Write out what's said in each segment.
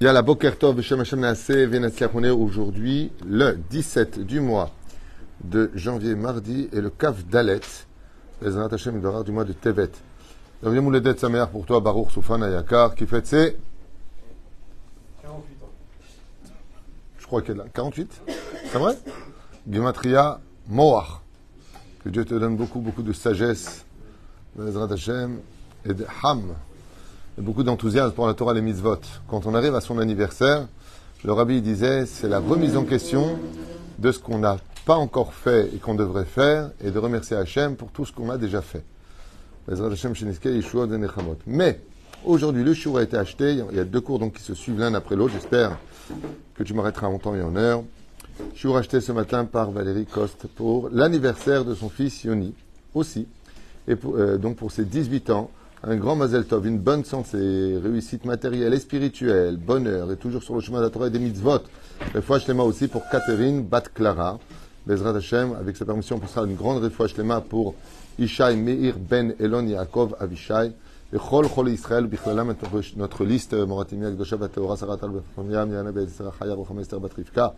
Yalla Boker Tov, Beshem Hashem est aujourd'hui le 17 du mois de janvier, mardi, et le Kaf Dalet, Bezrat Hashem du mois de Tevet. Bienvenue Mouledet Sameach pour toi, Baruch Soufan Ayakar, qui fête ses 48 ans. je crois qu'elle a 48, c'est vrai? Gematria Moach. Que Dieu te donne beaucoup, beaucoup de sagesse, Bezrat Hashem, et de Ham, beaucoup d'enthousiasme pour la Torah et les mitzvot. Quand on arrive à son anniversaire, le rabbi disait, c'est la remise en question de ce qu'on n'a pas encore fait et qu'on devrait faire, et de remercier Hachem pour tout ce qu'on a déjà fait. Mais, aujourd'hui, le shiur a été acheté, il y a deux cours donc qui se suivent l'un après l'autre, j'espère que tu m'arrêteras en temps et en heure. Shiur acheté ce matin par Valérie Coste pour l'anniversaire de son fils Yoni, aussi, et euh, donc pour ses 18 ans, un grand Mazel Tov, une bonne santé, réussite matérielle et spirituelle, bonheur, et toujours sur le chemin de la Torah et des mitzvot. Refouach Shlema aussi pour Catherine Bat Clara, Bezrat Hashem, avec sa permission, on sera une grande Refouach Shlema pour Ishai Meir Ben Elon Yaakov Avishai, et Chol Chol Israël, Bichlalam, notre- liste, Moratimia, Gdosha Bat Teora, Sarat Al Befamia, Miana Ben Zera Chaya, Rocham Esther Bat Rivka,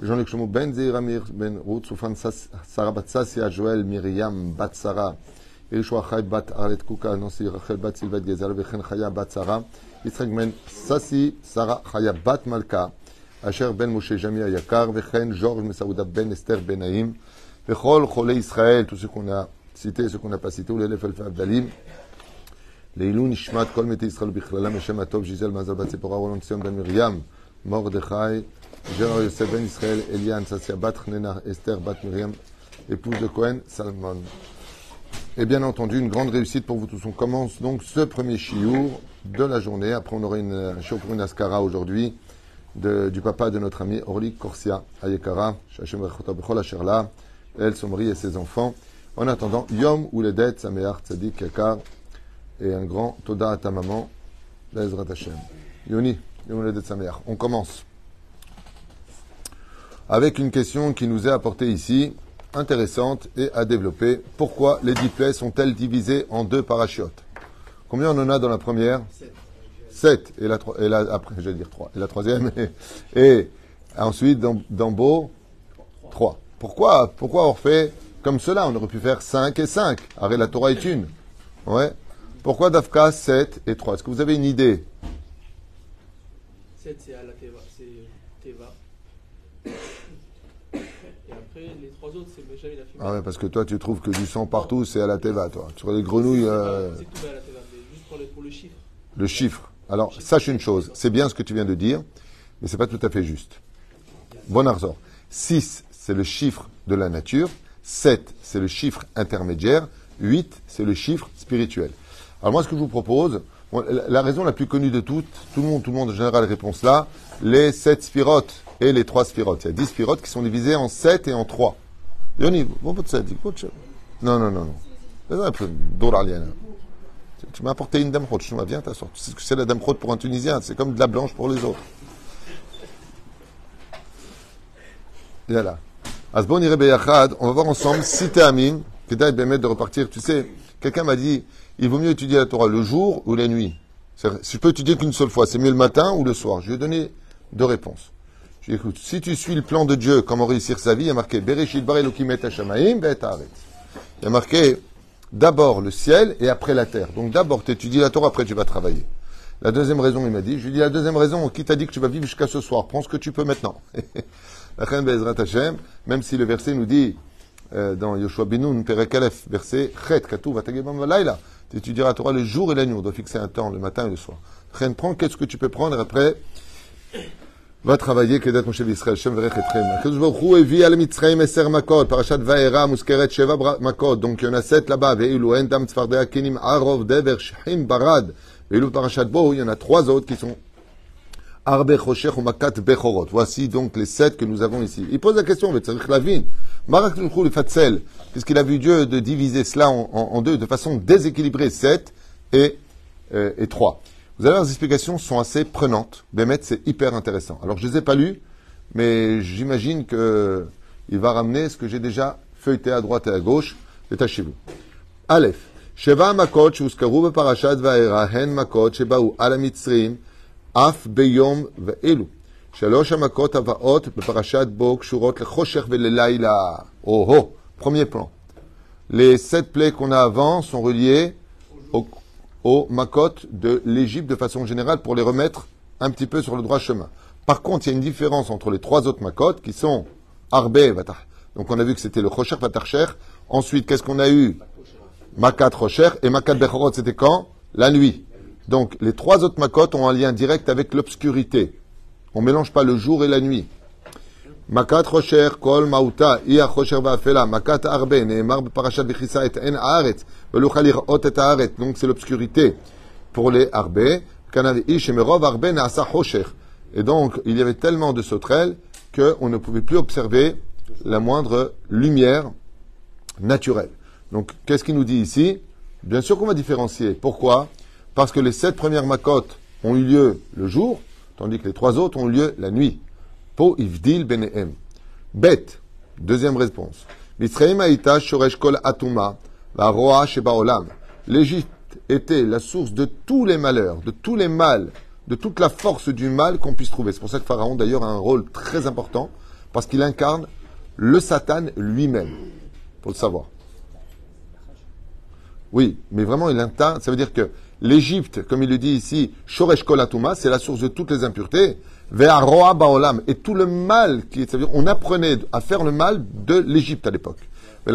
Jean-Luc Shlomo Ben Zeir Amir Ben Ruth, Soufan Sarah Bat Sassia, Joël Myriam Bat ירושע חי בת ארלת קוקה, נוסי רחל בת סילבת גזל, וכן חיה בת שרה, יצחק בן ססי, שרה חיה בת מלכה, אשר בן משה ג'מי היקר, וכן ז'ורג' מסעודה בן אסתר בן נעים, וכל חולי ישראל, qu'on n'a pas cité, ולאלף אלפי הבדלים, לעילוי נשמת כל מתי ישראל בכללם, השם הטוב, ז'יזל מזל בת ציפורה, רולון ציון בן מרים, מרדכי, ג'רר יוסף בן ישראל, אליאן, ססיה בת חננה, אסתר בת מרים, épouse de Salmon. Et bien entendu, une grande réussite pour vous tous. On commence donc ce premier chiour de la journée. Après, on aura une, un chiour pour une askara aujourd'hui du papa de notre ami Orly Korsia Ayekara, elle, son mari et ses enfants. En attendant, Yom Uledet Sameach Tzadik Yakar et un grand Toda à ta maman, Bezrat Hashem. Yoni, Yom Uledet Sameach. On commence avec une question qui nous est apportée ici, intéressante et à développer. Pourquoi les dix plaies sont-elles divisées en deux parachutes? Combien on en a dans la première? Sept. Et la, et la après, je vais dire trois. Et la troisième et, et ensuite dans, dans Beau, trois. Pourquoi Pourquoi on fait comme cela? On aurait pu faire cinq et cinq. Arrête, la Torah est une. Ouais. Pourquoi Dafka 7 et 3 Est-ce que vous avez une idée? 7 c'est à la Teva. C'est Teva. Les trois autres, c'est Benjamin la Ah ouais, parce que toi, tu trouves que du sang partout, c'est à la Teva, toi. Sur les grenouilles, euh, C'est tout à la Teva, mais juste pour le, pour le chiffre. le chiffre. Alors, sache une chose, c'est bien ce que tu viens de dire, mais c'est pas tout à fait juste. Bon arzor. 6, c'est le chiffre de la nature. 7, c'est le chiffre intermédiaire. 8, c'est le chiffre spirituel. Alors moi, ce que je vous propose, la, raison la plus connue de toutes, tout le monde, tout le monde en général réponse là, les 7 spirotes et les 3 spirotes. Il y a 10 spirotes qui sont divisées en 7 et en 3. Yoni, Non, non, non, non. Tu- Tu m'as apporté une dame Je viens t'asseoir. Tu sais ce que c'est la dame pour un Tunisien C'est comme de la blanche pour les autres. Voilà. Asbon. On va voir ensemble si t'es amin. Kedai bemet de repartir. Tu sais, quelqu'un m'a dit, il vaut mieux étudier la Torah le jour ou la nuit. Si je peux étudier qu'une seule fois, c'est mieux le matin ou le soir. Je lui ai donné deux réponses. Je lui ai dit, écoute, si tu suis le plan de Dieu, comment réussir sa vie, il y a marqué Bereshit bar Hashamaim. Il y a marqué d'abord le ciel et après la terre. Donc d'abord tu étudies la Torah, après tu vas travailler. La deuxième raison, il m'a dit, je lui dit la deuxième raison, qui t'a dit que tu vas vivre jusqu'à ce soir? Prends ce que tu peux maintenant. La même si le verset nous dit euh, dans Yoshua Benoun, Perek Aleph, verset Chet, Katou, Vatagebam Valaila, tu étudieras la Torah le jour et la nuit. On doit fixer un temps, le matin et le soir. Reine, prends qu'est-ce que tu peux prendre? Après, va travailler Kedat Moshe Israël, Shem Verech Etrem. Akadosh Baruch Hu evi al Mitzrayim eser makot, parashat Vaera, muskeret Sheva makot. Donc il y en a sept là-bas. Ve'ilu en dam tzfardea kenim arov dever shchim barad. Ve'ilu parashat Bo, il y en a trois autres qui sont Arbe Choshech ou Makat Bechorot. Voici donc les sept que nous avons ici. Il pose la question, mais Tzarich Lavin. Marak le Fatzel, puisqu'il a vu Dieu de diviser cela en, en- en deux de façon déséquilibrée, sept et, euh, et trois. Vous allez voir, les explications sont assez prenantes. Bémet, c'est hyper intéressant. Alors, je ne les ai pas lues, mais j'imagine que il va ramener ce que j'ai déjà feuilleté à droite et à gauche. Détachez-vous. Aleph. שבע המכות שהוזכרו בפרשת וארא הן מכות שבאו על המצרים אף ביום ואלו. שלוש המכות הבאות בפרשת בו קשורות לחושך וללילה. Oh, premier plan. Les sept plaies qu'on a avant sont reliées aux, aux makot de l'Égypte de façon générale pour les remettre un petit peu sur le droit chemin. Par contre, il y a une différence entre les trois autres makot qui sont Arbe et. Donc on a vu que c'était le Chosher Vatarcher. Ensuite, qu'est-ce qu'on a eu? Makat Rocher et Makat Bechorot, c'était quand? La nuit. Donc les trois autres makot ont un lien direct avec l'obscurité. On ne mélange pas le jour et la nuit. Donc c'est l'obscurité pour les Rocher. Et donc il y avait tellement de sauterelles qu'on ne pouvait plus observer la moindre lumière naturelle. Donc, qu'est-ce qu'il nous dit ici? Bien sûr qu'on va différencier. Pourquoi? Parce que les sept premières makotes ont eu lieu le jour, tandis que les trois autres ont eu lieu la nuit. Po ivdil benehem. Bet, deuxième réponse. Kol atuma, roa sheba olam. L'Égypte était la source de tous les malheurs, de tous les mal, de toute la force du mal qu'on puisse trouver. C'est pour ça que Pharaon, d'ailleurs, a un rôle très important, parce qu'il incarne le Satan lui-même, pour le savoir. Oui, mais vraiment, il incarne, ça veut dire que l'Égypte, comme il le dit ici, Shoresh Kolatuma, c'est la source de toutes les impuretés, et tout le mal qui on apprenait à faire le mal de l'Égypte à l'époque. Donc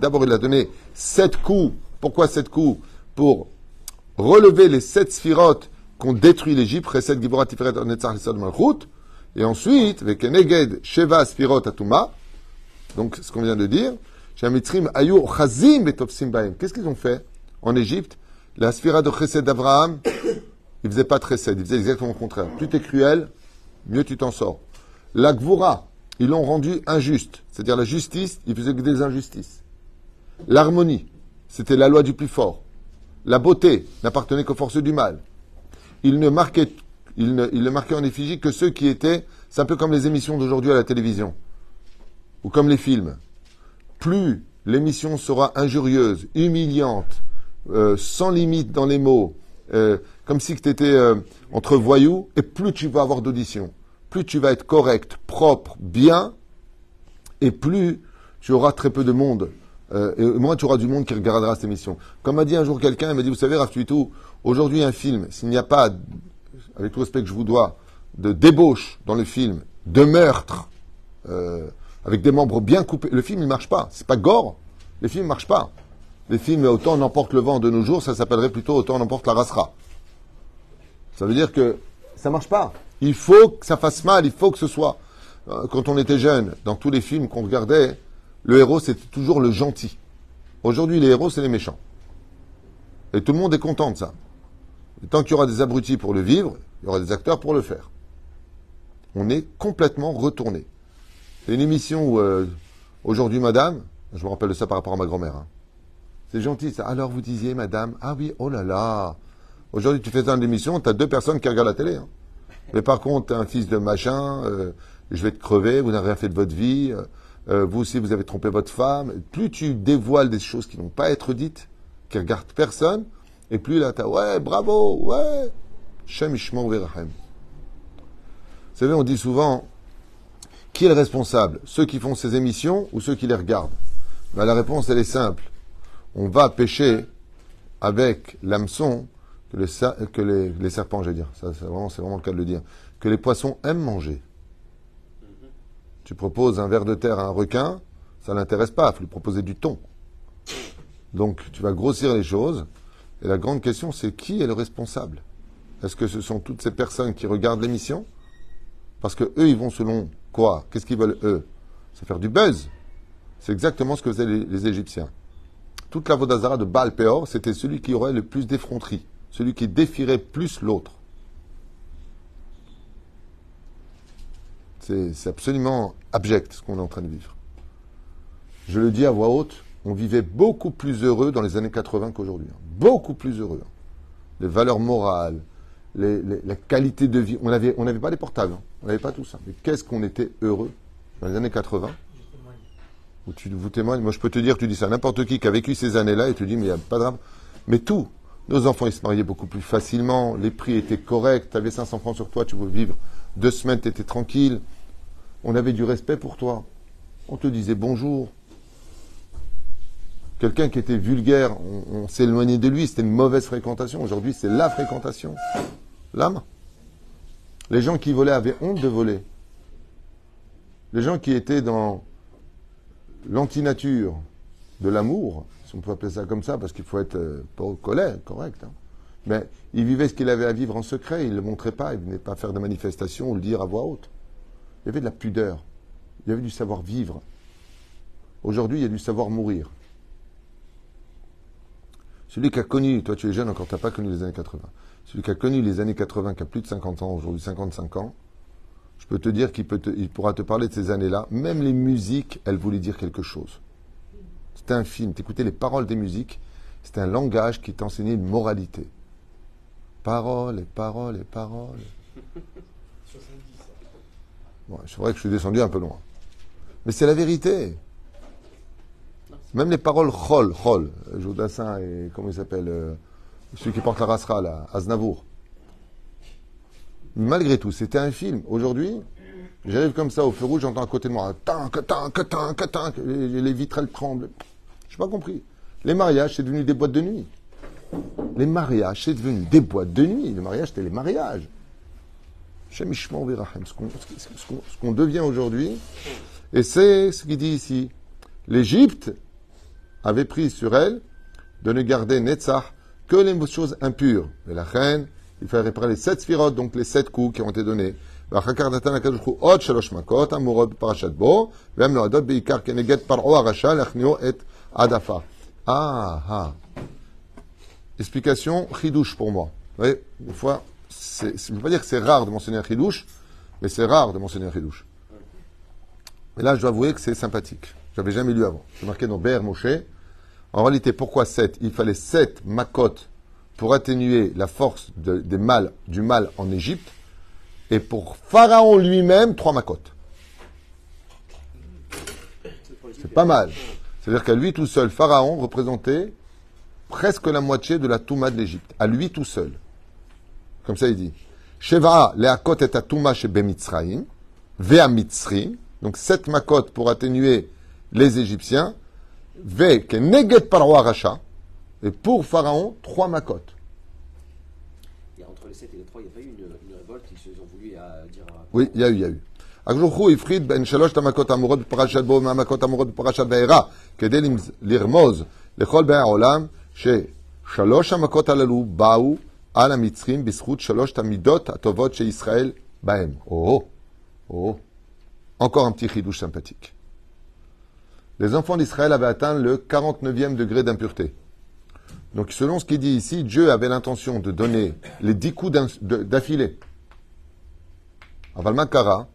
d'abord il a donné sept coups. Pourquoi sept coups? Pour relever les sept sphirotes qu'ont détruit l'Égypte. Et ensuite, avec Neged, Sheva, Spirot, Atuma. Donc ce qu'on vient de dire. Qu'est-ce qu'ils ont fait en Égypte? La Sphira de Chesed d'Abraham, il faisait pas de Chesed, il faisait exactement le contraire. Plus tu es cruel, mieux tu t'en sors. La Gvura, ils l'ont rendu injuste. C'est-à-dire la justice, il faisait que des injustices. L'harmonie, c'était la loi du plus fort. La beauté n'appartenait qu'aux forces du mal. Il ne marquait, ne, il ne marquait en effigie que ceux qui étaient, c'est un peu comme les émissions d'aujourd'hui à la télévision, ou comme les films. Plus l'émission sera injurieuse, humiliante, euh, sans limite dans les mots, euh, comme si tu étais euh, entre voyous, et plus tu vas avoir d'audition, plus tu vas être correct, propre, bien, et plus tu auras très peu de monde. Et moins tu auras du monde qui regardera cette émission. Comme m'a dit un jour quelqu'un, il m'a dit, vous savez, Raftuitou, aujourd'hui un film, s'il n'y a pas, avec tout le respect que je vous dois, de débauche dans le film, de meurtre, avec des membres bien coupés, le film il marche pas. C'est pas gore, les films marchent pas. Les films, autant on emporte le vent de nos jours, ça s'appellerait plutôt autant on emporte la rasera. Ça veut dire que ça marche pas. Il faut que ça fasse mal, il faut que ce soit. Euh, Quand on était jeune, dans tous les films qu'on regardait, le héros c'était toujours le gentil. Aujourd'hui, les héros c'est les méchants. Et tout le monde est content de ça. Et tant qu'il y aura des abrutis pour le vivre, il y aura des acteurs pour le faire. On est complètement retourné. C'est une émission où, euh, aujourd'hui, madame, je me rappelle de ça par rapport à ma grand-mère. hein. C'est gentil ça. Alors vous disiez, madame, ah oui, oh là là. Aujourd'hui, tu fais ça dans l'émission, tu as deux personnes qui regardent la télé. hein. Mais par contre, un fils de machin, euh, je vais te crever, vous n'avez rien fait de votre vie, euh, euh, vous aussi vous avez trompé votre femme. Plus tu dévoiles des choses qui n'ont pas à être dites, qui regardent personne, et plus là, t'as ouais, bravo, ouais. Shem Ishmael. Vous savez, on dit souvent, qui est le responsable? Ceux qui font ces émissions ou ceux qui les regardent? Ben, La réponse, elle est simple. On va pêcher avec l'hameçon que, le que les, les serpents, je vais dire, ça, c'est vraiment, c'est vraiment le cas de le dire, que les poissons aiment manger. Tu proposes un ver de terre à un requin, ça l'intéresse pas, il faut lui proposer du thon. Donc tu vas grossir les choses, et la grande question c'est qui est le responsable? Est-ce que ce sont toutes ces personnes qui regardent l'émission? Parce que eux, ils vont selon quoi? Qu'est-ce qu'ils veulent eux? C'est faire du buzz. C'est exactement ce que faisaient les, les Égyptiens. Toute la Vodazara de Baal Peor, c'était celui qui aurait le plus d'effronterie, celui qui défierait plus l'autre. C'est absolument abject ce qu'on est en train de vivre. Je le dis à voix haute, on vivait beaucoup plus heureux dans les années 80 qu'aujourd'hui. hein. Beaucoup plus heureux. hein. Les valeurs morales, les- les- la qualité de vie. On n'avait on n'avait pas les portables, hein. on n'avait pas tout ça. Mais qu'est-ce qu'on était heureux dans les années 80 où tu vous témoignes. Moi, je peux te dire, tu dis ça à n'importe qui qui a vécu ces années-là et tu dis, mais il n'y a pas de drame. Mais tout. Nos enfants, ils se mariaient beaucoup plus facilement. Les prix étaient corrects. Tu avais 500 francs sur toi, tu voulais vivre deux semaines, tu étais tranquille. On avait du respect pour toi. On te disait bonjour. Quelqu'un qui était vulgaire, on, on s'éloignait de lui. C'était une mauvaise fréquentation. Aujourd'hui, c'est la fréquentation. L'âme. Les gens qui volaient avaient honte de voler. Les gens qui étaient dans l'antinature de l'amour, si on peut appeler ça comme ça, parce qu'il faut être euh, pas au correct. hein. Mais il vivait ce qu'il avait à vivre en secret, il ne le montrait pas, il ne venait pas faire de manifestations ou le dire à voix haute. Il y avait de la pudeur, il y avait du savoir-vivre. Aujourd'hui, il y a du savoir-mourir. Celui qui a connu, toi tu es jeune encore, tu n'as pas connu les années 80. Celui qui a connu les années 80, qui a plus de 50 ans, aujourd'hui 55 ans, je peux te dire qu'il peut te- il pourra te parler de ces années-là. Même les musiques, elles voulaient dire quelque chose. C'était un film. T'écoutais les paroles des musiques. C'était un langage qui t'enseignait une moralité. Paroles et paroles et paroles. Bon, c'est vrai que je suis descendu un peu loin. Mais c'est la vérité. Même les paroles chol, chol, Jodassin et comment il s'appelle euh, Celui qui porte la rasra, là, Aznavour. Malgré tout, c'était un film. Aujourd'hui, j'arrive comme ça au feu rouge, j'entends à côté de moi, tank, tank, tank, tank, les, les vitres elles tremblent. Je n'ai pas compris. Les mariages, c'est devenu des boîtes de nuit. Les mariages, c'est devenu des boîtes de nuit. Les mariages, c'était les mariages. Ce qu'on devient aujourd'hui. Et c'est ce qu'il dit ici. L'Égypte avait pris sur elle de ne garder Netzach que les choses impures. Mais la reine, il fallait réparer les sept sphirotes, donc les sept coups qui ont été donnés. ואחר כך נתן הקדוש ברוך הוא עוד שלוש מכות אמורות בפרשת בו, והן נועדות בעיקר כנגד פרעה הרשע להכניעו את עדפה. Ah, ah. Explication, chidouche pour moi. Vous voyez, des fois, c'est, je ne veux pas dire que c'est rare de mentionner un chidouche, mais c'est rare de mentionner un chidouche. Mais là, je dois avouer que c'est sympathique. Je n'avais jamais lu avant. C'est marqué dans Ber Moshe. En réalité, pourquoi 7 Il fallait 7 makot pour atténuer la force de- des mal, du mal en Égypte. Et pour Pharaon lui-même, 3 makot. C'est pas mal. C'est-à-dire qu'à lui tout seul, Pharaon représentait presque la moitié de la Touma de l'Égypte. À lui tout seul. Comme ça, il dit. Sheva leakot et atuma chez Bemitzraim, vea Mitzrim, donc sept makot pour atténuer les Égyptiens, ve ke neget paroi racha, et pour Pharaon, trois makot. Et entre les 7 et les 3, il n'y a pas eu une, une révolte, ils se ont voulu à dire à... Oui, il y a eu, il y a eu. הקדוש הפריד בין שלושת המכות האמורות בפרשת בו מהמכות האמורות בפרשת וארא, כדי למז- לרמוז לכל באי העולם ששלוש המכות הללו באו על המצרים בזכות שלושת המידות הטובות שישראל בהם. Oh, oh. Encore un petit chidouche sympathique. Les enfants d'Israël avaient atteint le 49e degré d'impureté. Donc, selon ce qu'il dit ici, Dieu avait l'intention de donner les dix coups d'affilée. Aval Makara,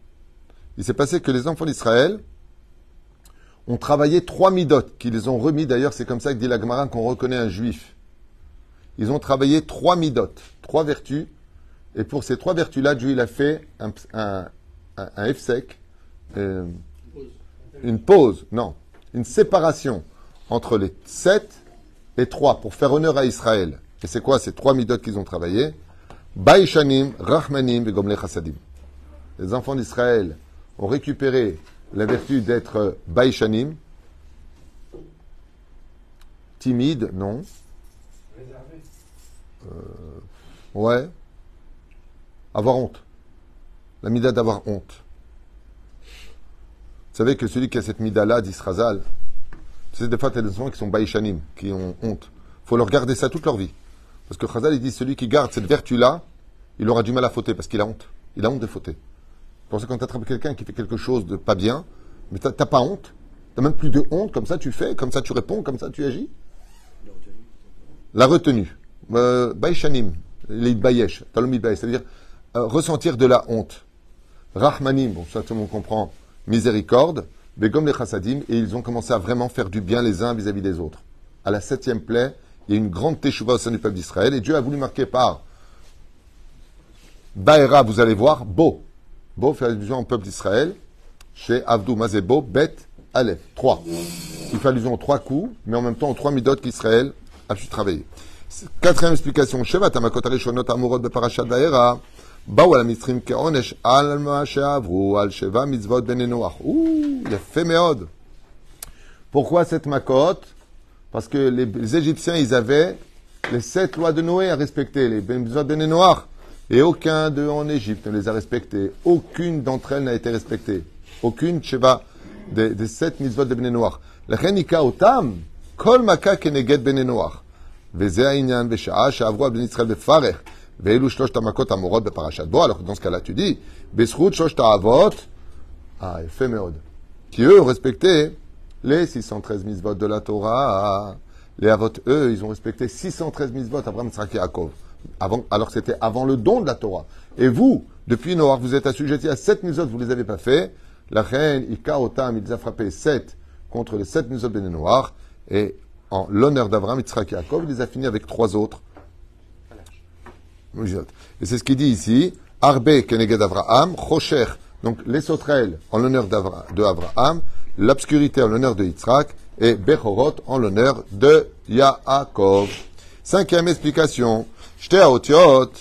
il s'est passé que les enfants d'Israël ont travaillé trois midotes, qu'ils les ont remis, d'ailleurs, c'est comme ça que dit la Gemara qu'on reconnaît un juif. Ils ont travaillé trois midotes, trois vertus, et pour ces trois vertus-là, Dieu il a fait un, un, un, un hefsek, euh, une pause, non, une séparation entre les sept et trois pour faire honneur à Israël. Et c'est quoi ces trois midotes qu'ils ont travaillé Baïshanim, Rahmanim et Gomle Chassadim. Les enfants d'Israël ont récupéré la vertu d'être Baïshanim, timide, non. Euh, ouais. Avoir honte. La mida d'avoir honte. Vous savez que celui qui a cette mida-là, dit c'est des fois, des enfants qui sont baïchanim, qui ont honte. Il faut leur garder ça toute leur vie. Parce que Khazal, il dit, celui qui garde cette vertu-là, il aura du mal à fauter, parce qu'il a honte. Il a honte de fauter. Pour ça, quand tu attrapes quelqu'un qui fait quelque chose de pas bien, mais t'as pas honte, t'as même plus de honte, comme ça tu fais, comme ça tu réponds, comme ça tu agis. La retenue. Euh, Baïchanim, les bayesh, talom c'est-à-dire euh, ressentir de la honte. Rahmanim, bon, ça tout le monde comprend, miséricorde, Begom les chassadim, et ils ont commencé à vraiment faire du bien les uns vis-à-vis des autres. À la septième plaie, il y a une grande teshuva au sein du peuple d'Israël, et Dieu a voulu marquer par Baera, vous allez voir, Beau. Beau fait allusion au peuple d'Israël, chez Avdou Mazebo, Bet, Aleph. Trois. Il fait allusion aux trois coups, mais en même temps aux trois midot qu'Israël a pu travailler. Quatrième explication. Sheva tamakot arishonot amurot beparashat va'era. באו על המצרים כעונש על מה שעברו על שבע מצוות בני נוח. Ouh, יפה מאוד. Pourquoi cette macote Parce que les, les Égyptiens, ils avaient les sept lois de Noé à respecter, les mitzvot bene Noach. Et aucun d'eux en Égypte ne les a respectés. Aucune d'entre elles n'a été respectée. Aucune, Sheba, des, des sept mitzvot de bene Noach. לכן היכה אותם כל מכה כנגד בני נוח. וזה העניין בשעה שעברו על בני ישראל בפרך. Tamakot beparashat bo. Alors que dans ce cas-là, tu dis, besrut shosh ta'avot, ah, qui eux respectaient les 613 misvot de la Torah. Les avot, eux, ils ont respecté 613 misvot, Abraham, Tzrak Yaakov. Alors c'était avant le don de la Torah. Et vous, depuis Noir, vous êtes assujettis à 7 misvot, vous ne les avez pas fait. La reine, Ika, Otam, il les a frappés 7 contre les 7 misvot de Noir. Et en l'honneur d'Abraham, Yitzhak Yaakov, il les a finis avec trois autres Et c'est ce qu'il dit ici. Arbe keneged Avraham, Chosher. Donc les sauterelles en l'honneur d'Avra- de Abraham, l'obscurité en l'honneur de Yitzhak et Bechorot en l'honneur de Yaakov. Cinquième explication. Shte haotiot,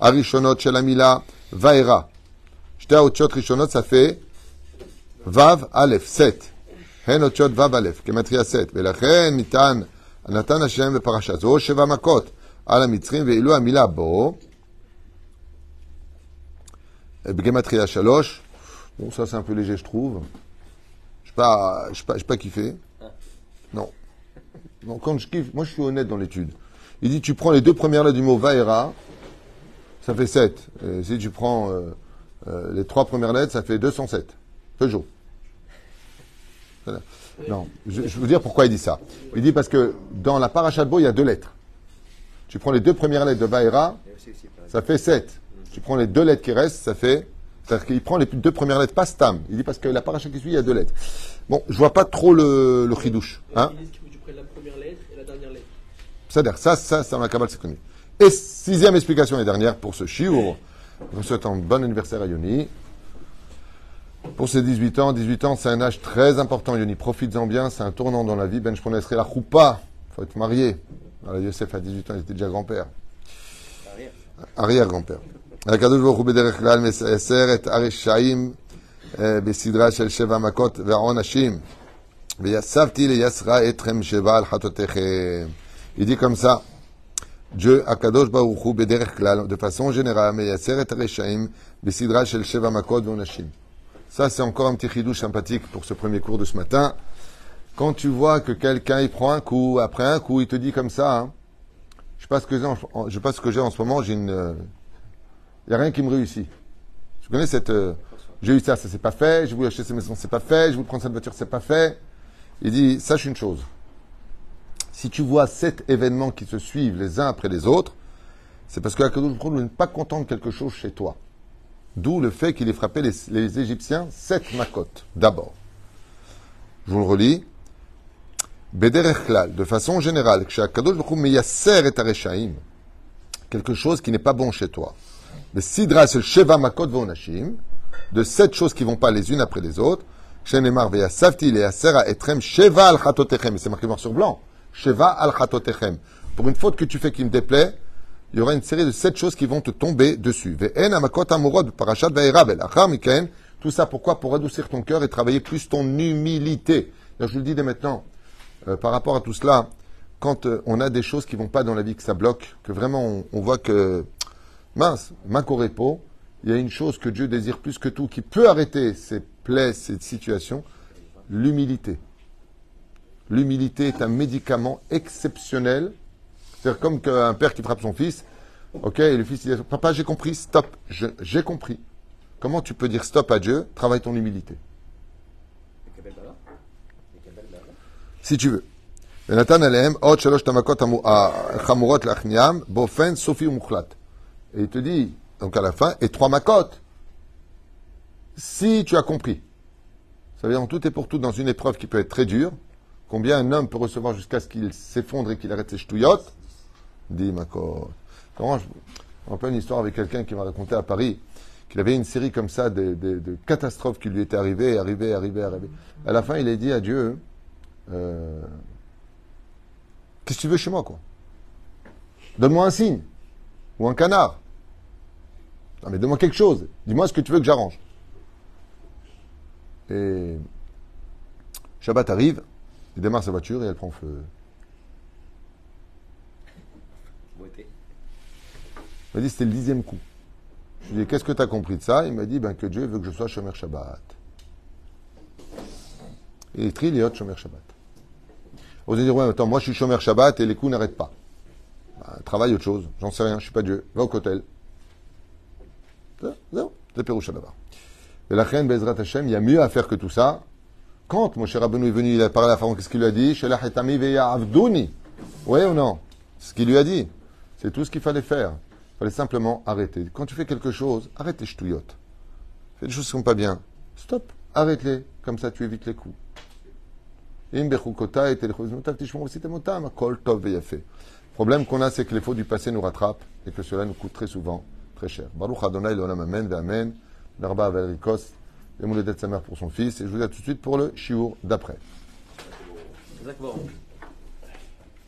arishonot shel hamila, vaera. Shte haotiot rishonot, ça fait Vav Aleph, 7. Hen otiot Vav Aleph, kematria 7. ולכן ניתן, נתן השם בפרשה זו שבע מכות על המצרים, ואילו המילה בו, בגמטריה 3, bon ça c'est un peu léger je trouve, je sais pas, je sais pas, je sais pas kiffé, non. non. Quand je kiffe, moi je suis honnête dans l'étude. Il dit tu prends les deux premières lettres du mot Vaera, ça fait 7. Et si tu prends euh, euh, les trois premières lettres, ça fait 207. Peugeot. Voilà. Non, je, je veux dire pourquoi il dit ça. Il dit parce que dans la paracha de Bo, il y a deux lettres. Tu prends les deux premières lettres de pas- ça fait 7. Tu prends les deux lettres qui restent, ça fait. C'est-à-dire qu'il prend les deux premières lettres, pas stam. Il dit parce que la paracha qui suit, il y a deux lettres. Bon, je vois pas trop le, le chidouche. Hein. C'est-à-dire, ça, ça, ça, dans la Kabbale, c'est connu. Et sixième explication et dernière pour ce chiour. Je vous souhaite un bon anniversaire à Yoni. Pour ses 18 ans, 18 ans, c'est un âge très important, Yoni. Profites-en bien, c'est un tournant dans la vie. Ben, je la choupa. faut être marié. Voilà, Yosef, à 18 ans, il était déjà grand-père. Arrière. arrière-grand-père. הקדוש ברוך הוא בדרך כלל מסר את הרשעים אה, בסדרה של שבע מכות ועונשים. ויסבתי ליסרה אתכם שבע על חטאותיכם. Il dit comme ça, Dieu, הקדוש ברוך הוא בדרך כלל, de façon générale, מייסר את הרשעים בסדרה של שבע מכות ועונשים. Ça, c'est encore un petit chidou sympathique pour ce premier cours de ce matin. Quand tu vois que quelqu'un, il prend un coup, après un coup, il te dit comme ça, hein, je sais pas ce que j'ai en, je sais pas ce que j'ai en ce moment, j'ai une, euh, il n'y a rien qui me réussit. Tu connais cette, euh, j'ai eu ça, ça s'est pas fait, j'ai voulu acheter cette maison, c'est pas fait, je voulais prendre cette voiture, c'est pas fait. Il dit, sache une chose. Si tu vois sept événements qui se suivent les uns après les autres, c'est parce que Baruch Hu n'est pas content de quelque chose chez toi. D'où le fait qu'il ait frappé les, les Égyptiens sept makotes, d'abord. Je vous le relis. De façon générale, quelque chose qui n'est pas bon chez toi. Le sidra le sheva makot vonashim, de sept choses qui vont pas les unes après les autres. Shenemar veyasavti leyasera etrem sheva al chatotechem. C'est marqué noir sur blanc. Sheva al chatotechem. Pour une faute que tu fais qui me déplaît, il y aura une série de sept choses qui vont te tomber dessus. Ve'en amakot amorod parashat va'era belachar mikaen. Tout ça pourquoi? Pour adoucir ton cœur et travailler plus ton humilité. Alors, je vous le dis dès maintenant, euh, par rapport à tout cela, quand euh, on a des choses qui vont pas dans la vie, que ça bloque, que vraiment on, voit que, mince, repos, il y a une chose que Dieu désire plus que tout, qui peut arrêter ces plaies, ces situations, l'humilité. L'humilité est un médicament exceptionnel. C'est-à-dire comme qu'un père qui frappe son fils, ok, et le fils il dit, papa j'ai compris, stop, j'ai compris. Comment tu peux dire stop à Dieu? Travaille ton humilité. si tu veux. Et il te dit, donc à la fin, et trois macotes. Si tu as compris, ça veut dire en tout et pour tout, dans une épreuve qui peut être très dure, combien un homme peut recevoir jusqu'à ce qu'il s'effondre et qu'il arrête ses ch'touillottes? Dit Macot. Comment je me rappelle une histoire avec quelqu'un qui m'a raconté à Paris qu'il avait une série comme ça de, de catastrophes qui lui étaient arrivées, arrivées, arrivées, arrivées. À la fin, il a dit à Dieu euh, qu'est-ce que tu veux chez moi, quoi? Donne-moi un signe, ou un canard. Non, mais donne-moi quelque chose. Dis-moi ce que tu veux que j'arrange. Et Shabbat arrive, il démarre sa voiture et elle prend feu. Il m'a dit c'était le dixième coup. Je lui ai dit qu'est-ce que tu as compris de ça? Il m'a dit ben, que Dieu veut que je sois Shomer Shabbat. Et Triliot Shomer Shabbat. Allez dire ouais, attends, moi je suis Shomer Shabbat et les coups n'arrêtent pas. Ben, travaille autre chose, j'en sais rien, je suis pas Dieu. Va au cotel. C'est Pérouche d'abord. Et la reine Bezrat Hashem, il y a mieux à faire que tout ça. Quand mon cher Rabbeinu est venu, il a parlé à Pharaon, qu'est-ce qu'il lui a dit? Oui ou non? C'est ce qu'il lui a dit. C'est tout ce qu'il fallait faire. Il fallait simplement arrêter. Quand tu fais quelque chose, arrête les ch'touillottes. Fais des choses qui sont pas bien. Stop. Arrête-les. Comme ça, tu évites les coups. Problème qu'on a, c'est que les fautes du passé nous rattrapent et que cela nous coûte très souvent très cher. Baruch Adonai l'olam amen averikos. Et Mouledet sa mère pour son fils. Et je vous dis à tout de suite pour le shiur d'après.